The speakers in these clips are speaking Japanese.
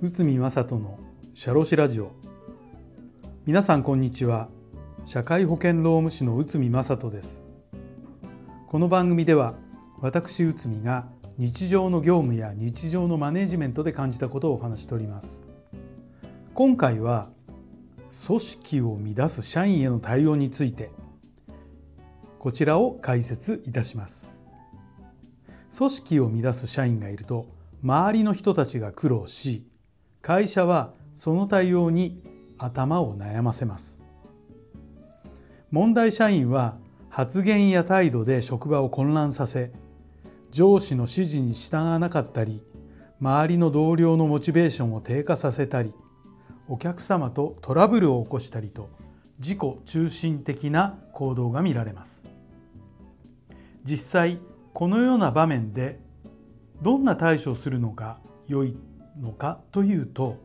内海正人の社労士ラジオ。皆さんこんにちは。社会保険労務士の内海正人です。この番組では私内海が日常の業務や日常のマネジメントで感じたことをお話しております。今回は組織を乱す社員への対応についてこちらを解説いたします。組織を乱す社員がいると周りの人たちが苦労し会社はその対応に頭を悩ませます。問題社員は発言や態度で職場を混乱させ上司の指示に従わなかったり周りの同僚のモチベーションを低下させたりお客様とトラブルを起こしたりと自己中心的な行動が見られます。実際このような場面でどんな対処をするのが良いのかというと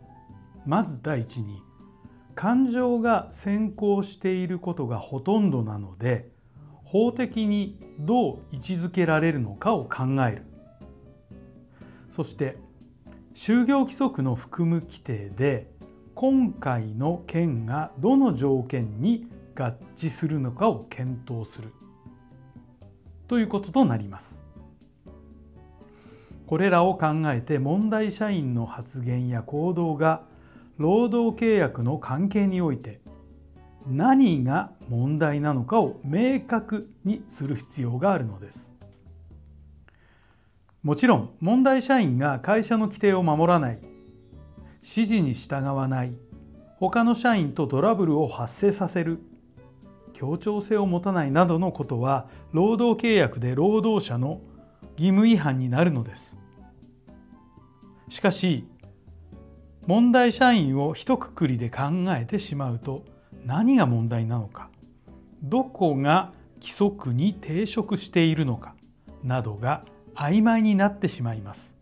まず第一に感情が先行していることがほとんどなので法的にどう位置づけられるのかを考える。そして就業規則の含む規定で今回の件がどの条件に合致するのかを検討する。ということとなります。これらを考えて問題社員の発言や行動が労働契約の関係において何が問題なのかを明確にする必要があるのです。もちろん問題社員が会社の規定を守らない指示に従わない他の社員とトラブルを発生させる協調性を持たないなどのことは労働契約で労働者の義務違反になるのです。しかし問題社員を一括りで考えてしまうと何が問題なのかどこが規則に抵触しているのかなどが曖昧になってしまいます。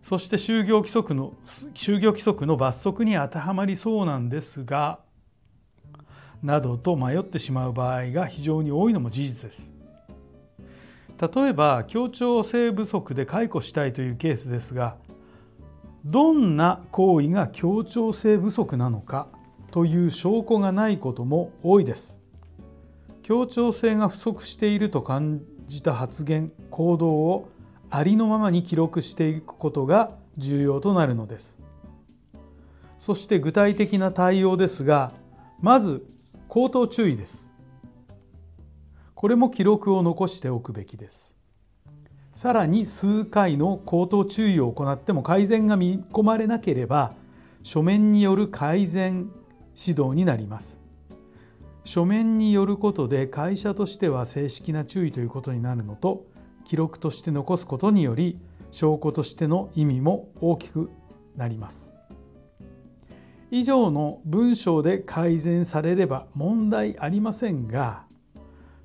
そして就業規則の就業規則の罰則に当てはまりそうなんですがなどと迷ってしまう場合が非常に多いのも事実です。例えば協調性不足で解雇したいというケースですがどんな行為が協調性不足なのかという証拠がないことも多いです。協調性が不足していると感じた発言行動をありのままに記録していくことが重要となるのですそして具体的な対応ですがまず口頭注意です。これも記録を残しておくべきです。さらに数回の口頭注意を行っても改善が見込まれなければ書面による改善指導になります。書面によることで会社としては正式な注意ということになるのと記録として残すことにより証拠としての意味も大きくなります。以上の文章で改善されれば問題ありませんが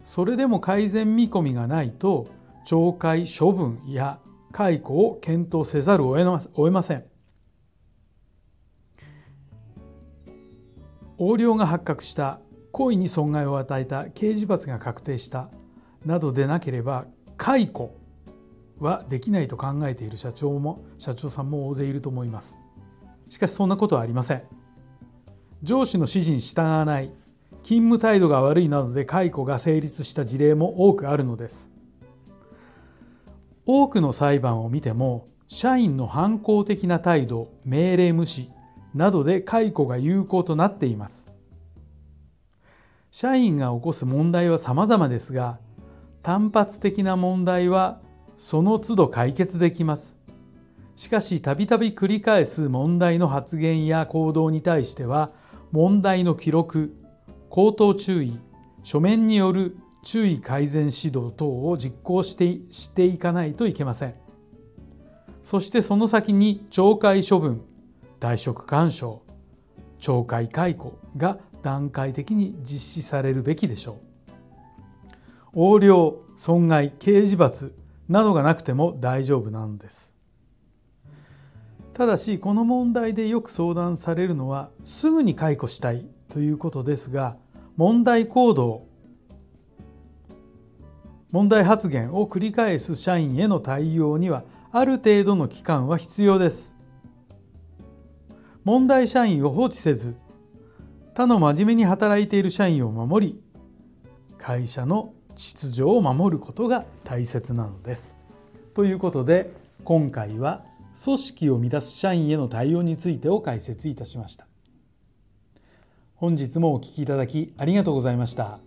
それでも改善見込みがないと懲戒処分や解雇を検討せざるを得ません。横領が発覚した故意に損害を与えた刑事罰が確定したなどでなければ解雇はできないと考えている社長も社長さんも大勢いると思いますしかしそんなことはありません。上司の指示に従わない勤務態度が悪いなどで解雇が成立した事例も多くあるのです。多くの裁判を見ても社員の反抗的な態度命令無視などで解雇が有効となっています。社員が起こす問題は様々ですが単発的な問題はその都度解決できます。しかしたびたび繰り返す問題の発言や行動に対しては問題の記録、口頭注意、書面による注意改善指導等を実行してしていかないといけません。そしてその先に懲戒処分、退職勧奨、懲戒解雇が段階的に実施されるべきでしょう。横領損害刑事罰などがなくても大丈夫なのですただしこの問題でよく相談されるのはすぐに解雇したいということですが問題行動問題発言を繰り返す社員への対応にはある程度の期間は必要です問題社員を放置せず他の真面目に働いている社員を守り会社の秩序を守ることが大切なのです。ということで今回は組織を乱す社員への対応についてを解説いたしました。本日もお聴きいただきありがとうございました。